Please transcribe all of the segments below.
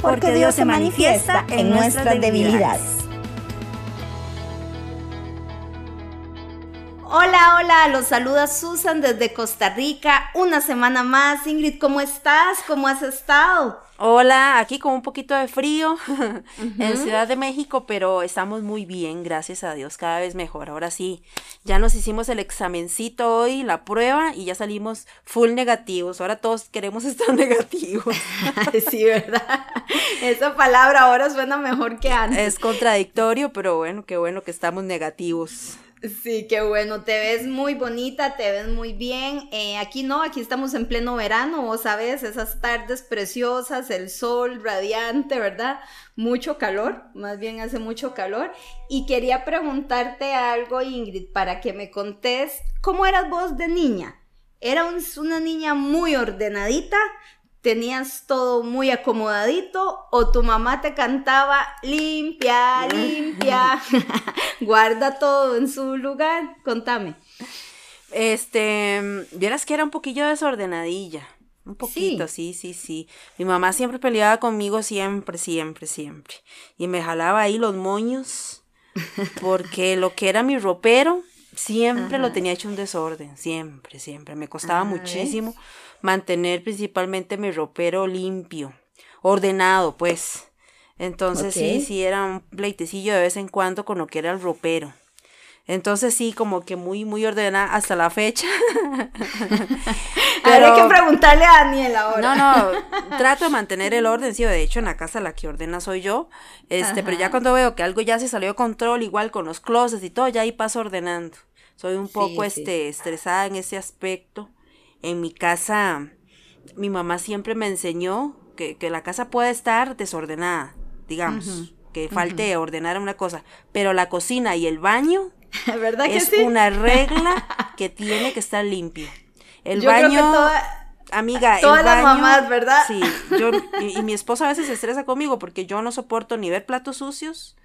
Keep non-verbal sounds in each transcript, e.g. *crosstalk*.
porque Dios se manifiesta en nuestras debilidades. Hola, hola, los saluda Susan desde Costa Rica. Una semana más. Ingrid, ¿cómo estás? ¿Cómo has estado? Hola, aquí con un poquito de frío *laughs* en Ciudad de México, pero estamos muy bien, gracias a Dios, cada vez mejor. Ahora sí, ya nos hicimos el examencito hoy, la prueba, y ya salimos full negativos. Ahora todos queremos *laughs* estar negativos. *laughs* sí, ¿verdad? Esa palabra ahora suena mejor que antes. Es contradictorio, pero bueno, qué bueno que estamos negativos. Sí, qué bueno, te ves muy bonita, te ves muy bien. Eh, aquí no, aquí estamos en pleno verano, vos sabes, esas tardes preciosas, el sol radiante, ¿verdad? Mucho calor, más bien hace mucho calor. Y quería preguntarte algo, Ingrid, para que me contés, ¿cómo eras vos de niña? ¿Eras una niña muy ordenadita? Tenías todo muy acomodadito o tu mamá te cantaba limpia, limpia, *laughs* guarda todo en su lugar. Contame. Este, vieras que era un poquillo desordenadilla. Un poquito, sí. sí, sí, Mi mamá siempre peleaba conmigo, siempre, siempre, siempre. Y me jalaba ahí los moños, porque lo que era mi ropero, siempre lo tenía hecho un desorden, siempre, siempre. Me costaba muchísimo mantener principalmente mi ropero limpio, ordenado, pues. Entonces sí, sí era un pleitecillo de vez en cuando con lo que era el ropero. Entonces sí, como que muy, muy ordenada hasta la fecha. *laughs* Pero, hay que preguntarle a Daniel ahora. No, no, *laughs* trato de mantener el orden, sí, de hecho en la casa la que ordena soy yo, este, pero ya cuando veo que algo ya se salió de control, igual con los closets y todo, ya ahí paso ordenando. Soy un poco, este, estresada en ese aspecto en mi casa, mi mamá siempre me enseñó que, la casa puede estar desordenada, digamos, que falte ordenar una cosa, pero la cocina y el baño *laughs* ¿verdad es una regla *laughs* que tiene que estar limpio. El baño... Amiga, todas el las mamás, ¿verdad? Sí, yo y, mi esposa a veces se estresa conmigo porque yo no soporto ni ver platos sucios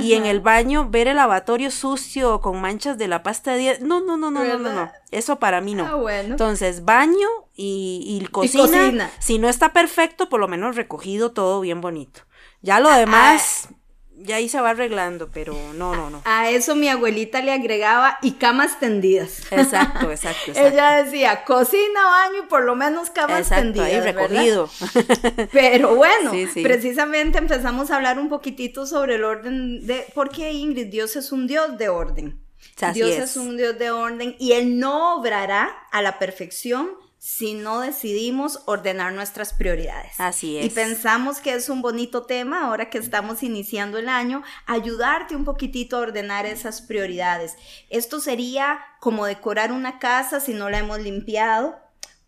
y en el baño ver el lavatorio sucio con manchas de la pasta de dientes. No, no, no, no, no, no, no. Eso para mí no. Ah, bueno. Entonces, baño y, y, cocina, Si no está perfecto, por lo menos recogido todo bien bonito. Ya lo ah, demás, ah, ya ahí se va arreglando, pero no, no, no. A eso mi abuelita le agregaba y camas tendidas. Exacto, *laughs* exacto, Ella decía, cocina, baño y por lo menos camas exacto, tendidas. Ahí recogido. *laughs* Pero bueno, precisamente empezamos a hablar un poquitito sobre el orden de, porque Ingrid, Dios es un Dios de orden. Dios es un Dios de orden y Él no obrará a la perfección si no decidimos ordenar nuestras prioridades. Así es. Y pensamos que es un bonito tema ahora que estamos iniciando el año, ayudarte un poquitito a ordenar esas prioridades. Esto sería como decorar una casa si no la hemos limpiado,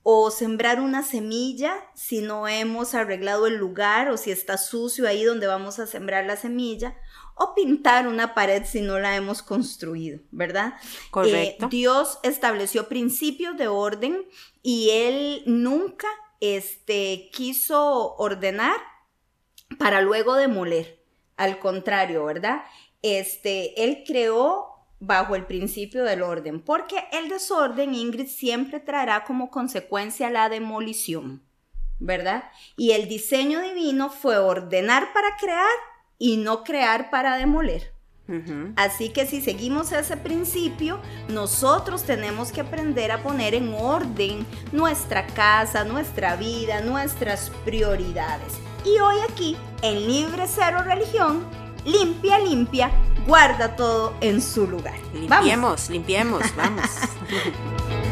o sembrar una semilla si no hemos arreglado el lugar o si está sucio ahí donde vamos a sembrar la semilla, o pintar una pared si no la hemos construido, ¿verdad? Correcto. Eh, Dios estableció principios de orden y Él nunca este, quiso ordenar para luego demoler. Al contrario, ¿verdad? Este, Él creó bajo el principio del orden, porque el desorden, Ingrid, siempre traerá como consecuencia la demolición, ¿verdad? Y el diseño divino fue ordenar para crear y no crear para demoler. Así que si seguimos ese principio, nosotros tenemos que aprender a poner en orden nuestra casa, nuestra vida, nuestras prioridades. Y hoy aquí, en Libre Cero Religión, limpia, limpia, guarda todo en su lugar. Limpiemos, limpiemos, vamos. *laughs*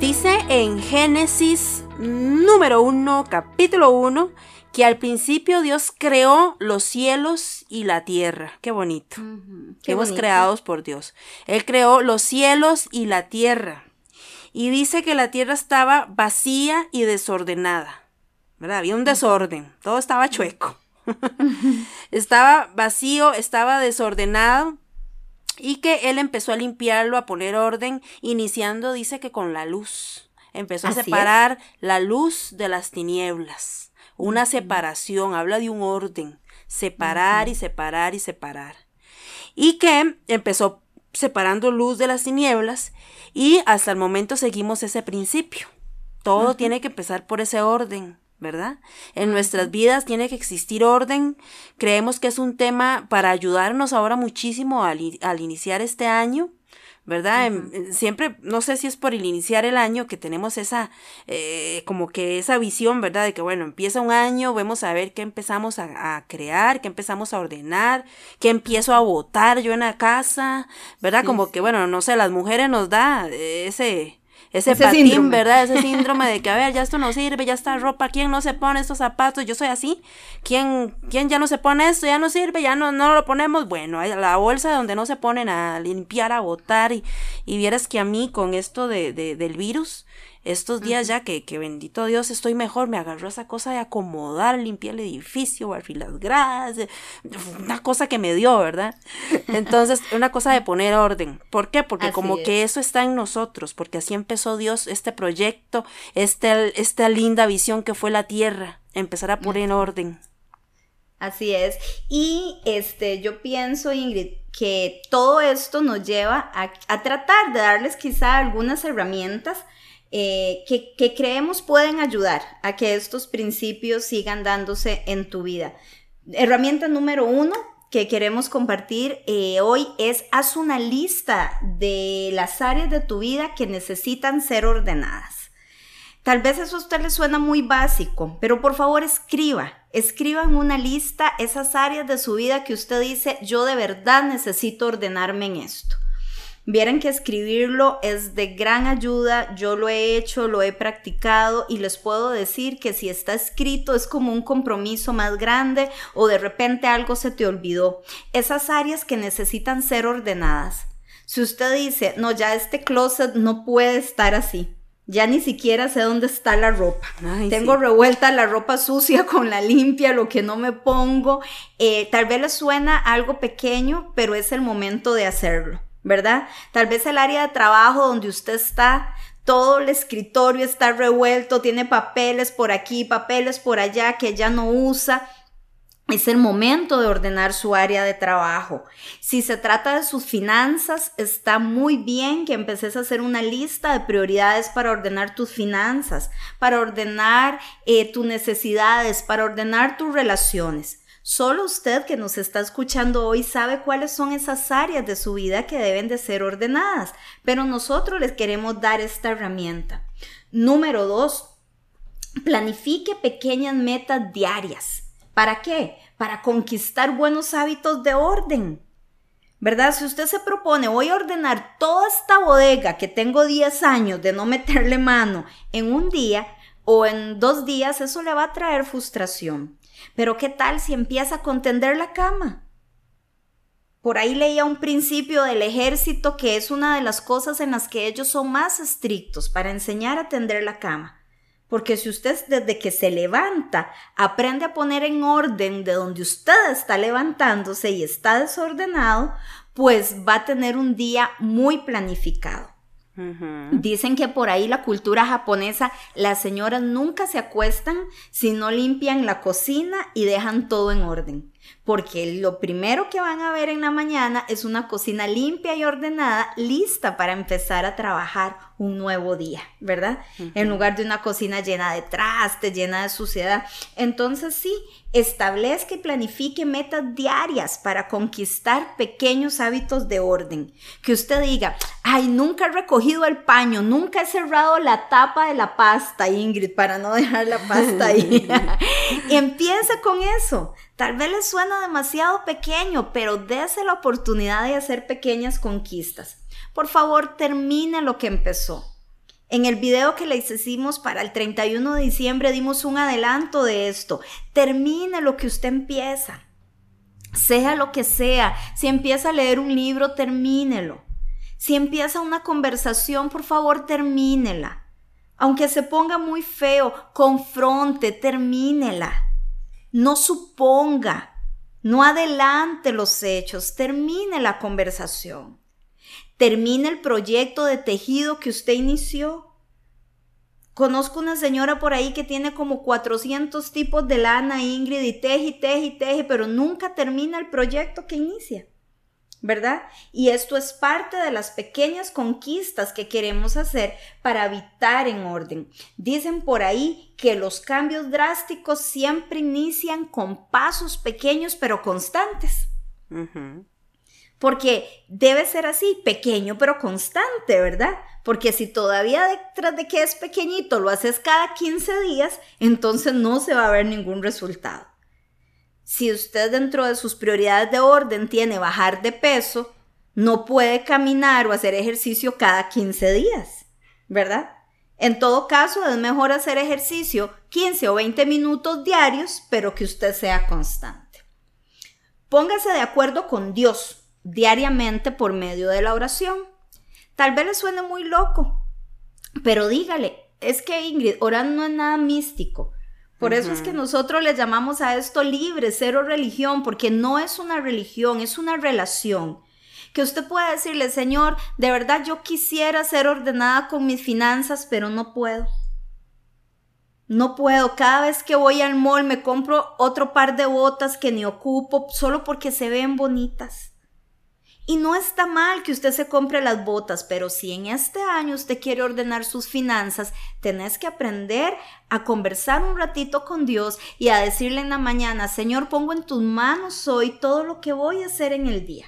Dice en Génesis número 1, capítulo 1, que al principio Dios creó los cielos y la tierra. Qué bonito. Qué creados por Dios. Él creó los cielos y la tierra. y dice que la tierra estaba vacía y desordenada. ¿verdad? Había un desorden, todo estaba chueco. *laughs* estaba vacío, estaba desordenado y que él empezó a limpiarlo, a poner orden, iniciando, dice que con la luz. Empezó a separar la luz de las tinieblas. Una separación, habla de un orden. Separar y separar y separar. Y que empezó separando luz de las tinieblas y hasta el momento seguimos ese principio. Todo tiene que empezar por ese orden. ¿verdad? En nuestras vidas tiene que existir orden. Creemos que es un tema para ayudarnos ahora muchísimo al, iniciar este año. ¿Verdad? Siempre, no sé si es por el iniciar el año que tenemos esa, eh, como que esa visión, ¿verdad? De que, bueno, empieza un año, vemos a ver qué empezamos a, crear, qué empezamos a ordenar, qué empiezo a votar yo en la casa, ¿verdad? como que, bueno, no sé, las mujeres nos da ese, ese, patín, ¿verdad? Ese *laughs* síndrome de que, a ver, ya esto no sirve, ya está ropa, ¿quién no se pone estos zapatos? Yo soy así. ¿Quién, quién ya no se pone esto? Ya no sirve, ya no, no lo ponemos. Bueno, la bolsa donde no se ponen a limpiar, a botar. Y, y vieras que a mí con esto de, de del virus, estos días ya que, que bendito Dios estoy mejor, me agarró esa cosa de acomodar, limpiar el edificio, barfir las gradas, una cosa que me dio, ¿verdad? Entonces, *laughs* una cosa de poner orden. ¿Por qué? Porque como que eso está en nosotros, porque así empezó Dios este proyecto, este, esta linda visión que fue la tierra, empezar a poner en orden. Así es. Y este, yo pienso, Ingrid, que todo esto nos lleva a, a tratar de darles quizá algunas herramientas eh, que, creemos pueden ayudar a que estos principios sigan dándose en tu vida. Herramienta número uno que queremos compartir eh, hoy es haz una lista de las áreas de tu vida que necesitan ser ordenadas. Tal vez eso a usted le suena muy básico, pero por favor escriba, escriba en una lista esas áreas de su vida que usted dice, yo de verdad necesito ordenarme en esto. Vieran que escribirlo es de gran ayuda, yo lo he hecho, lo he practicado y les puedo decir que si está escrito es como un compromiso más grande o de repente algo se te olvidó. Esas áreas que necesitan ser ordenadas. Si usted dice, no, ya este closet no puede estar así. Ya ni siquiera sé dónde está la ropa. Tengo revuelta la ropa sucia *laughs* con la limpia, lo que no me pongo. Eh, tal vez le suena algo pequeño, pero es el momento de hacerlo. ¿Verdad? Tal vez el área de trabajo donde usted está, todo el escritorio está revuelto, tiene papeles por aquí, papeles por allá que ya no usa. Es el momento de ordenar su área de trabajo. Si se trata de sus finanzas, está muy bien que empeces a hacer una lista de prioridades para ordenar tus finanzas, para ordenar eh, tus necesidades, para ordenar tus relaciones. Solo usted que nos está escuchando hoy sabe cuáles son esas áreas de su vida que deben de ser ordenadas, pero nosotros les queremos dar esta herramienta. Número dos, planifique pequeñas metas diarias. ¿Para qué? Para conquistar buenos hábitos de orden. ¿Verdad? Si usted se propone, voy a ordenar toda esta bodega que tengo 10 años de no meterle mano en un día o en dos días, eso le va a traer frustración. Pero ¿qué tal si empieza a contender la cama? Por ahí leía un principio del ejército que es una de las cosas en las que ellos son más estrictos para enseñar a tender la cama. Porque si usted desde que se levanta aprende a poner en orden de donde usted está levantándose y está desordenado, pues va a tener un día muy planificado. Dicen que por ahí la cultura japonesa, las señoras nunca se acuestan si no limpian la cocina y dejan todo en orden porque lo primero que van a ver en la mañana es una cocina limpia y ordenada, lista para empezar a trabajar un nuevo día, ¿verdad? En lugar de una cocina llena de trastes, llena de suciedad. Entonces sí, establezca y planifique metas diarias para conquistar pequeños hábitos de orden. Que usted diga, ay, nunca he recogido el paño, nunca he cerrado la tapa de la pasta, Ingrid, para no dejar la pasta ahí. *laughs* *laughs* Empieza con eso. Tal vez les suena demasiado pequeño, pero dése la oportunidad de hacer pequeñas conquistas. Por favor, termine lo que empezó. En el video que les hicimos para el 31 de diciembre dimos un adelanto de esto. Termine lo que usted empieza. Sea lo que sea. Si empieza a leer un libro, termínelo. Si empieza una conversación, por favor, termínela. Aunque se ponga muy feo, confronte, termínela. No suponga, no adelante los hechos, termine la conversación. Termine el proyecto de tejido que usted inició. Conozco una señora por ahí que tiene como 400 tipos de lana, Ingrid, y teje, teje, teje, pero nunca termina el proyecto que inicia. ¿Verdad? Y esto es parte de las pequeñas conquistas que queremos hacer para habitar en orden. Dicen por ahí que los cambios drásticos siempre inician con pasos pequeños pero constantes. Porque debe ser así, pequeño pero constante, ¿verdad? Porque si todavía detrás de que es pequeñito lo haces cada 15 días, entonces no se va a ver ningún resultado. Si usted dentro de sus prioridades de orden tiene bajar de peso, no puede caminar o hacer ejercicio cada 15 días, ¿verdad? En todo caso, es mejor hacer ejercicio 15 o 20 minutos diarios, pero que usted sea constante. Póngase de acuerdo con Dios diariamente por medio de la oración. Tal vez le suene muy loco, pero dígale, es que Ingrid, orar no es nada místico. Por eso es que nosotros le llamamos a esto libre, cero religión, porque no es una religión, es una relación. Que usted pueda decirle, Señor, de verdad yo quisiera ser ordenada con mis finanzas, pero no puedo. No puedo. Cada vez que voy al mall me compro otro par de botas que ni ocupo solo porque se ven bonitas. Y no está mal que usted se compre las botas, pero si en este año usted quiere ordenar sus finanzas, tenés que aprender a conversar un ratito con Dios y a decirle en la mañana, Señor, pongo en tus manos hoy todo lo que voy a hacer en el día.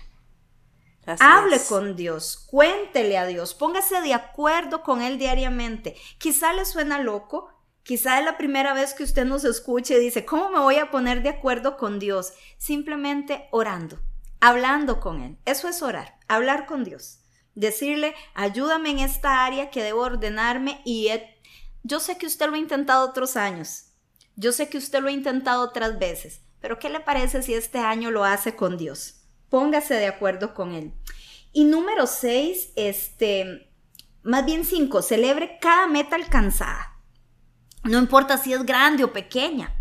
Hable con Dios, cuéntele a Dios, póngase de acuerdo con Él diariamente. Quizá le suena loco, quizá es la primera vez que usted nos escuche y dice, ¿cómo me voy a poner de acuerdo con Dios? Simplemente orando hablando con Él. Eso es orar, hablar con Dios. Decirle, ayúdame en esta área que debo ordenarme y yo sé que usted lo ha intentado otros años. Yo sé que usted lo ha intentado otras veces. Pero ¿qué le parece si este año lo hace con Dios? Póngase de acuerdo con Él. Y número seis, este, más bien cinco, celebre cada meta alcanzada. No importa si es grande o pequeña.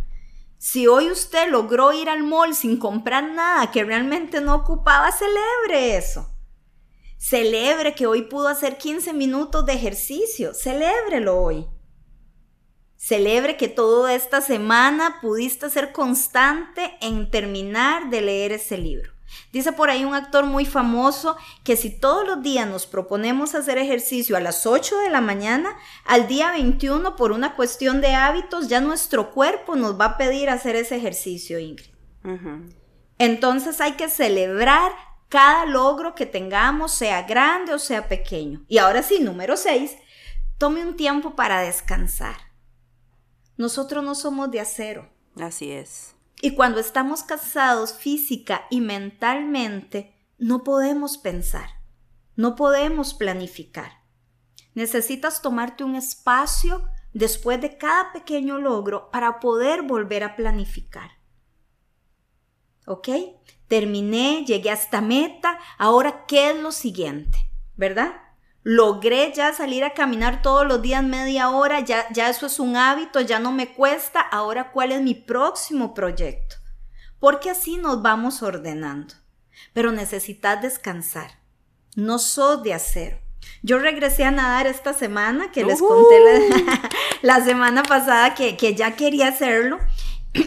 Si hoy usted logró ir al mall sin comprar nada que realmente no ocupaba, celebre eso. Celebre que hoy pudo hacer 15 minutos de ejercicio. Celébrelo hoy. Celebre que toda esta semana pudiste ser constante en terminar de leer ese libro. Dice por ahí un actor muy famoso que si todos los días nos proponemos hacer ejercicio a las 8 de la mañana, al día 21 por una cuestión de hábitos ya nuestro cuerpo nos va a pedir hacer ese ejercicio, Ingrid. Entonces hay que celebrar cada logro que tengamos, sea grande o sea pequeño. Y ahora sí, número 6, tome un tiempo para descansar. Nosotros no somos de acero. Así es. Y cuando estamos cansados física y mentalmente, no podemos pensar, no podemos planificar. Necesitas tomarte un espacio después de cada pequeño logro para poder volver a planificar. ¿Ok? Terminé, llegué a esta meta, ahora ¿qué es lo siguiente? ¿Verdad? Logré ya salir a caminar todos los días media hora, ya, ya eso es un hábito, ya no me cuesta, ahora cuál es mi próximo proyecto. Porque así nos vamos ordenando. Pero necesitas descansar. No sos de acero. Yo regresé a nadar esta semana, que les conté la, *laughs* semana pasada que, que ya quería hacerlo.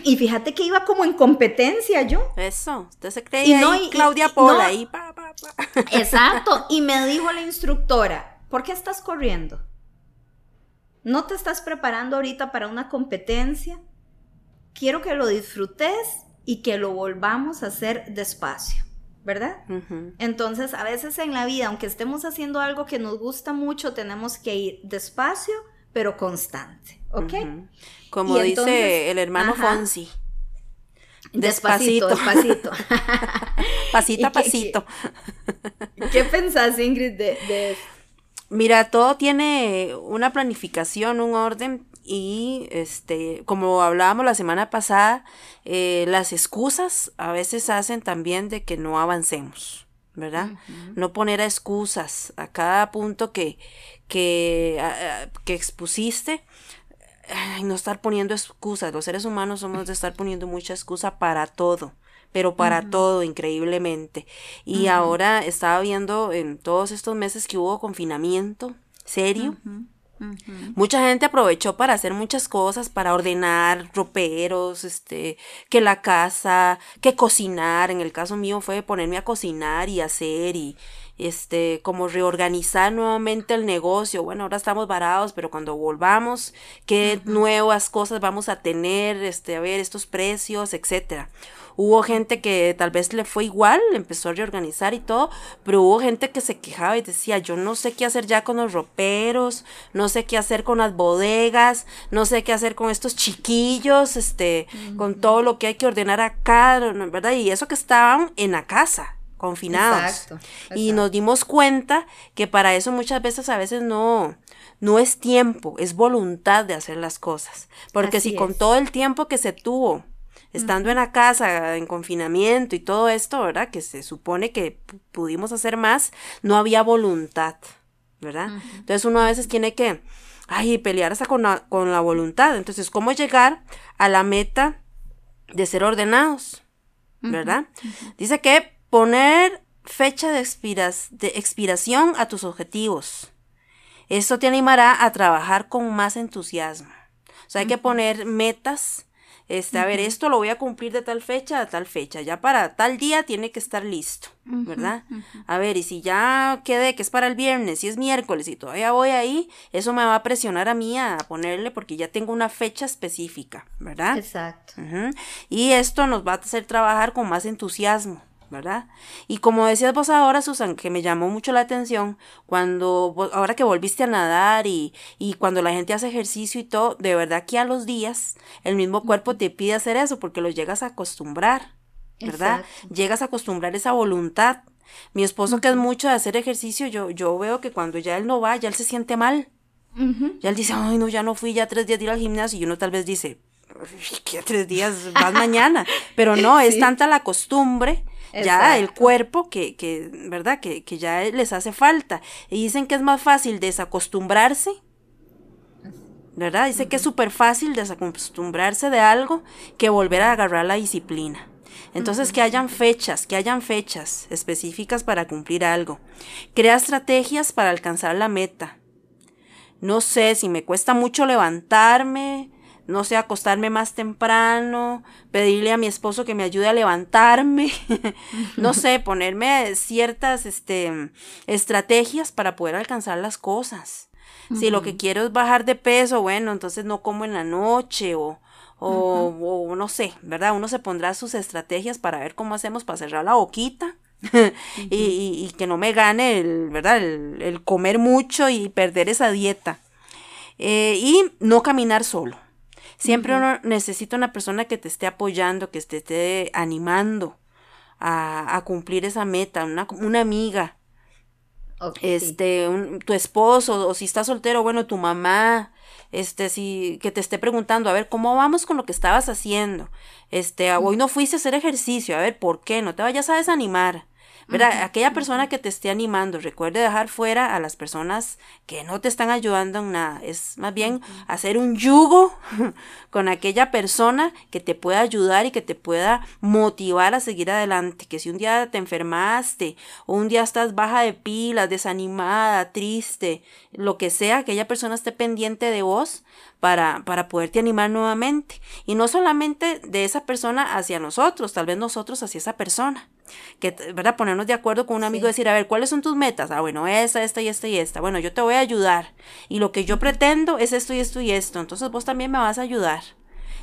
Y fíjate que iba como en competencia yo. Eso, usted se creía Claudia Pola ahí, pa, pa, pa. *laughs* Exacto, y me dijo la instructora, ¿por qué estás corriendo? ¿No te estás preparando ahorita para una competencia? Quiero que lo disfrutes y que lo volvamos a hacer despacio, ¿verdad? Entonces, a veces en la vida, aunque estemos haciendo algo que nos gusta mucho, tenemos que ir despacio, pero constante, ¿ok? Como dice el hermano Fonsi. Despacito, despacito. *laughs* pasito a pasito. ¿Qué, pensás, Ingrid, de, esto? Mira, todo tiene una planificación, un orden y este, como hablábamos la semana pasada, eh, las excusas a veces hacen también de que no avancemos. ¿verdad? No poner excusas a cada punto que, que, que expusiste. no estar poniendo excusas. Los seres humanos somos de estar poniendo mucha excusa para todo pero para todo increíblemente. Y ahora estaba viendo en todos estos meses que hubo confinamiento serio, Mucha gente aprovechó para hacer muchas cosas, para ordenar roperos, este, que la casa, que cocinar. En el caso mío fue ponerme a cocinar y hacer y este, como reorganizar nuevamente el negocio. Bueno, ahora estamos varados, pero cuando volvamos, qué nuevas cosas vamos a tener, este, a ver estos precios, etcétera. Hubo gente que tal vez le fue igual, empezó a reorganizar y todo, pero hubo gente que se quejaba y decía, yo no sé qué hacer ya con los roperos, no sé qué hacer con las bodegas, no sé qué hacer con estos chiquillos, este, con todo lo que hay que ordenar acá, ¿verdad? Y eso que estaban en la casa, confinados. Y nos dimos cuenta que para eso muchas veces a veces no, no es tiempo, es voluntad de hacer las cosas. Porque si con todo el tiempo que se tuvo estando en la casa, en confinamiento y todo esto, ¿verdad? Que se supone que pudimos hacer más, no había voluntad, ¿verdad? Entonces uno a veces tiene que, ay, pelear hasta con la, con la voluntad. Entonces, ¿cómo llegar a la meta de ser ordenados? ¿Verdad? Dice que poner fecha de, expiras, de expiración a tus objetivos. Esto te animará a trabajar con más entusiasmo. O sea, hay que poner metas este, a ver, esto lo voy a cumplir de tal fecha a tal fecha, ya para tal día tiene que estar listo, ¿verdad? A ver, y si ya quedé que es para el viernes, si es miércoles y todavía voy ahí, eso me va a presionar a mí a ponerle porque ya tengo una fecha específica, ¿verdad? Exacto. Y esto nos va a hacer trabajar con más entusiasmo. ¿Verdad? Y como decías vos ahora, Susan, que me llamó mucho la atención, cuando, ahora que volviste a nadar y, y cuando la gente hace ejercicio y todo, de verdad que a los días el mismo cuerpo te pide hacer eso porque lo llegas a acostumbrar, ¿verdad? Llegas a acostumbrar esa voluntad. Mi esposo, que es mucho de hacer ejercicio, yo, yo veo que cuando ya él no va, ya él se siente mal. Ya él dice, ay, no, ya no fui, ya tres días de ir al gimnasio. Y uno tal vez dice, ¿qué tres días? Vas *laughs* mañana. Pero no, es tanta la costumbre ya el cuerpo que, que ¿verdad? Que, que, ya les hace falta. Y dicen que es más fácil desacostumbrarse, ¿verdad? Dice que es súper fácil desacostumbrarse de algo que volver a agarrar la disciplina. Entonces, que hayan fechas, que hayan fechas específicas para cumplir algo. Crea estrategias para alcanzar la meta. No sé, si me cuesta mucho levantarme, no sé, acostarme más temprano, pedirle a mi esposo que me ayude a levantarme, *laughs* no sé, ponerme ciertas este, estrategias para poder alcanzar las cosas. Si lo que quiero es bajar de peso, bueno, entonces no como en la noche o, o, no sé, ¿verdad? Uno se pondrá sus estrategias para ver cómo hacemos para cerrar la boquita. *laughs* y, y, que no me gane el, ¿verdad? El, comer mucho y perder esa dieta. Eh, y no caminar solo. Siempre uno necesita una persona que te esté apoyando, que te esté animando a, cumplir esa meta, una, una amiga. este, tu esposo, o si estás soltero, bueno, tu mamá, este, si, que te esté preguntando, a ver, ¿cómo vamos con lo que estabas haciendo? Este, hoy no fuiste a hacer ejercicio, a ver, ¿por qué? No te vayas a desanimar. ¿Verdad? Aquella persona que te esté animando, recuerde dejar fuera a las personas que no te están ayudando en nada. Es más bien hacer un yugo *laughs* con aquella persona que te pueda ayudar y que te pueda motivar a seguir adelante. Que si un día te enfermaste o un día estás baja de pilas, desanimada, triste, lo que sea, aquella persona esté pendiente de vos para, para poderte animar nuevamente. Y no solamente de esa persona hacia nosotros, tal vez nosotros hacia esa persona. Que, ¿verdad? Ponernos de acuerdo con un amigo y decir, a ver, ¿cuáles son tus metas? Ah, bueno, esta, esta y esta y esta. Bueno, yo te voy a ayudar. Y lo que yo pretendo es esto y esto y esto. Entonces vos también me vas a ayudar.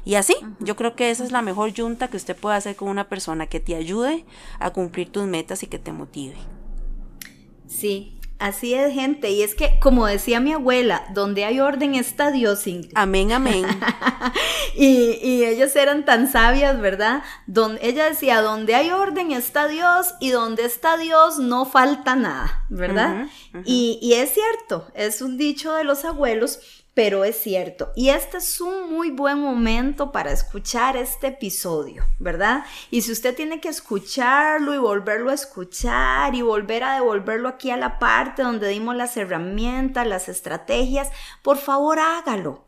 Y así, yo creo que esa es la mejor junta que usted puede hacer con una persona que te ayude a cumplir tus metas y que te motive. Sí, Así es, gente. Y es que, como decía mi abuela, donde hay orden está Dios. Amén, amén. *laughs* y, y, ellas eran tan sabias, ¿verdad? Donde, ella decía, donde hay orden está Dios y donde está Dios no falta nada, ¿verdad? Y, y es cierto, es un dicho de los abuelos pero es cierto. Y este es un muy buen momento para escuchar este episodio, ¿verdad? Y si usted tiene que escucharlo y volverlo a escuchar y volver a devolverlo aquí a la parte donde dimos las herramientas, las estrategias, por favor hágalo.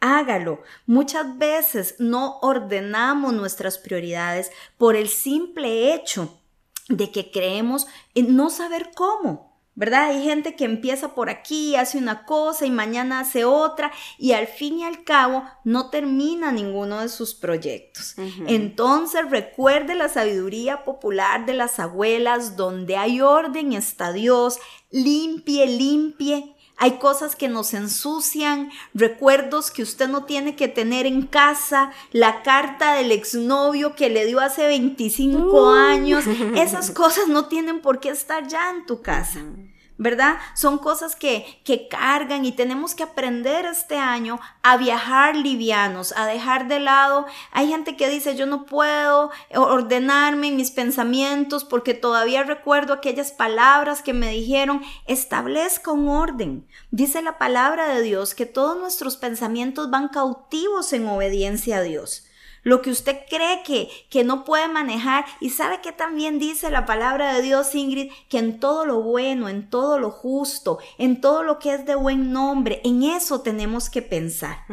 Hágalo. Muchas veces no ordenamos nuestras prioridades por el simple hecho de que creemos en no saber cómo. ¿Verdad? Hay gente que empieza por aquí, hace una cosa y mañana hace otra y al fin y al cabo no termina ninguno de sus proyectos. Entonces recuerde la sabiduría popular de las abuelas, donde hay orden está Dios, limpie, limpie hay cosas que nos ensucian, recuerdos que usted no tiene que tener en casa, la carta del exnovio que le dio hace 25 años, *laughs* esas cosas no tienen por qué estar ya en tu casa. ¿Verdad? Son cosas que, que cargan y tenemos que aprender este año a viajar livianos, a dejar de lado. Hay gente que dice, yo no puedo ordenarme en mis pensamientos porque todavía recuerdo aquellas palabras que me dijeron, establezca un orden. Dice la palabra de Dios que todos nuestros pensamientos van cautivos en obediencia a Dios lo que usted cree que, que no puede manejar. Y sabe que también dice la palabra de Dios, Ingrid, que en todo lo bueno, en todo lo justo, en todo lo que es de buen nombre, en eso tenemos que pensar.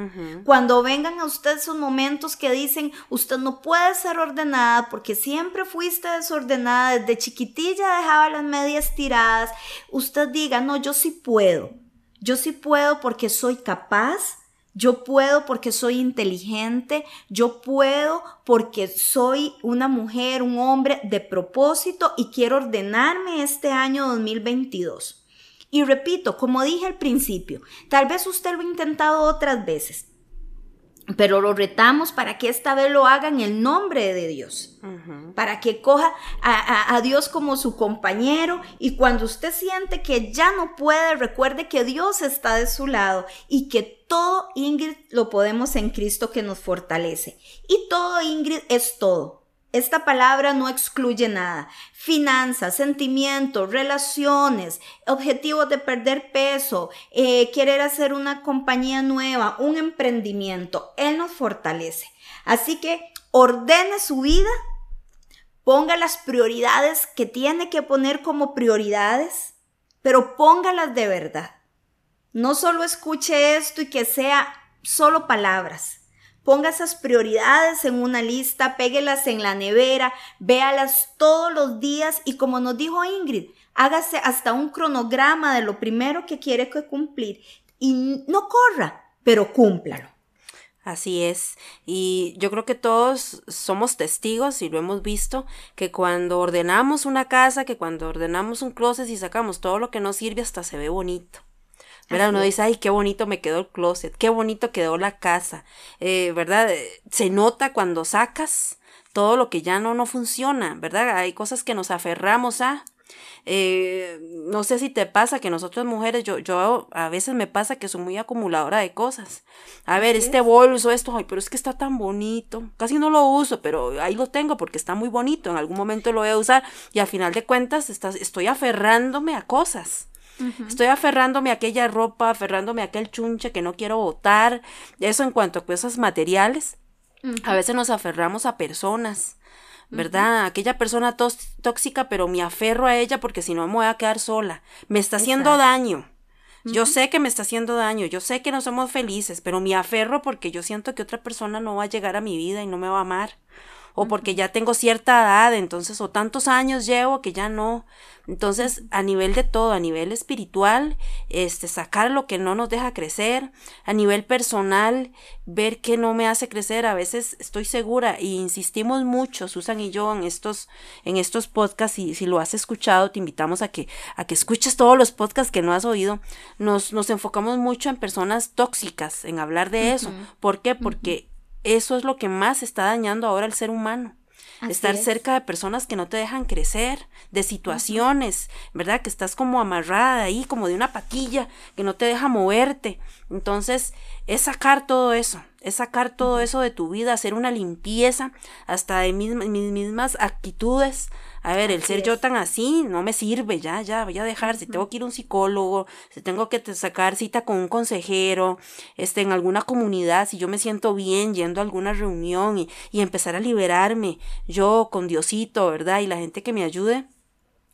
Cuando vengan a usted esos momentos que dicen, usted no puede ser ordenada porque siempre fuiste desordenada, desde chiquitilla dejaba las medias tiradas, usted diga, no, yo sí puedo. Yo sí puedo porque soy capaz, yo puedo porque soy inteligente, yo puedo porque soy una mujer, un hombre de propósito y quiero ordenarme este año 2022. Y repito, como dije al principio, tal vez usted lo ha intentado otras veces, pero lo retamos para que esta vez lo haga en el nombre de Dios, para que coja a, a, Dios como su compañero y cuando usted siente que ya no puede, recuerde que Dios está de su lado y que todo, Ingrid, lo podemos en Cristo que nos fortalece. Y todo, Ingrid, es todo. Esta palabra no excluye nada. Finanzas, sentimientos, relaciones, objetivos de perder peso, eh, querer hacer una compañía nueva, un emprendimiento. Él nos fortalece. Así que ordene su vida, ponga las prioridades que tiene que poner como prioridades, pero póngalas de verdad. No solo escuche esto y que sea solo palabras Ponga esas prioridades en una lista, péguelas en la nevera, véalas todos los días y como nos dijo Ingrid, hágase hasta un cronograma de lo primero que quiere que cumplir y no corra, pero cúmplalo. Así es. Y yo creo que todos somos testigos y lo hemos visto, que cuando ordenamos una casa, que cuando ordenamos un closet y sacamos todo lo que nos sirve, hasta se ve bonito. ¿Verdad? Uno dice, ay, qué bonito me quedó el closet, qué bonito quedó la casa, eh, ¿verdad? Se nota cuando sacas todo lo que ya no, no funciona, ¿verdad? Hay cosas que nos aferramos a. Eh, no sé si te pasa que nosotras mujeres, yo, yo a veces me pasa que soy muy acumuladora de cosas. A ver, este bolso, esto, ay, pero es que está tan bonito. Casi no lo uso, pero ahí lo tengo porque está muy bonito. En algún momento lo voy a usar y al final de cuentas estoy aferrándome a cosas. Estoy aferrándome a aquella ropa, aferrándome a aquel chunche que no quiero botar. Eso en cuanto a cosas materiales. A veces nos aferramos a personas. ¿verdad? Aquella persona tóxica, pero me aferro a ella porque si no me voy a quedar sola. Me está haciendo daño. Yo sé que me está haciendo daño, yo sé que no somos felices, pero me aferro porque yo siento que otra persona no va a llegar a mi vida y no me va a amar o porque ya tengo cierta edad, entonces, o tantos años llevo que ya no. Entonces, a nivel de todo, a nivel espiritual, este, sacar lo que no nos deja crecer, a nivel personal, ver qué no me hace crecer, a veces estoy segura y insistimos mucho, Susan y yo, en estos, en estos podcasts, y si lo has escuchado, te invitamos a que, a que escuches todos los podcasts que no has oído, nos, nos enfocamos mucho en personas tóxicas, en hablar de eso. ¿Por qué? Porque eso es lo que más está dañando ahora al ser humano. Estar cerca de personas que no te dejan crecer, de situaciones, ¿verdad? Que estás como amarrada ahí, como de una patilla, que no te deja moverte. Entonces, es sacar todo eso, es sacar todo eso de tu vida, hacer una limpieza hasta de mis, mis mismas actitudes, A ver, el ser yo tan así no me sirve, ya, ya, voy a dejar. Si tengo que ir a un psicólogo, si tengo que sacar cita con un consejero, este, en alguna comunidad, si yo me siento bien yendo a alguna reunión y, y empezar a liberarme, yo con Diosito, ¿verdad? Y la gente que me ayude,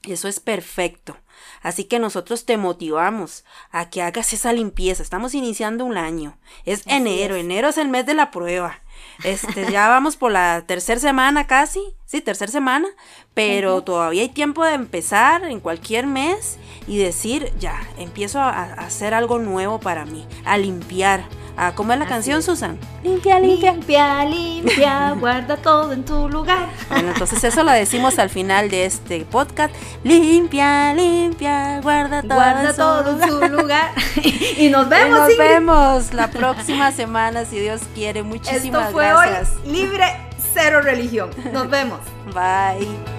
eso es perfecto. Así que nosotros te motivamos a que hagas esa limpieza. Estamos iniciando un año. Es enero. Enero es el mes de la prueba. Este, ya vamos por la tercera semana casi, sí, tercera semana, pero todavía hay tiempo de empezar en cualquier mes y decir, ya, empiezo a, a hacer algo nuevo para mí, a limpiar, Ah, ¿Cómo es la canción, Susan? Limpia, limpia. Limpia, limpia, *laughs* guarda todo en tu lugar. Bueno, entonces eso lo decimos al final de este podcast. Limpia, limpia, guarda todo, guarda en, todo en su lugar. *laughs* *laughs* y nos vemos. Y nos vemos la próxima semana, si Dios quiere. Muchísimas Esto fue gracias. Hoy libre, cero religión. Nos vemos. Bye.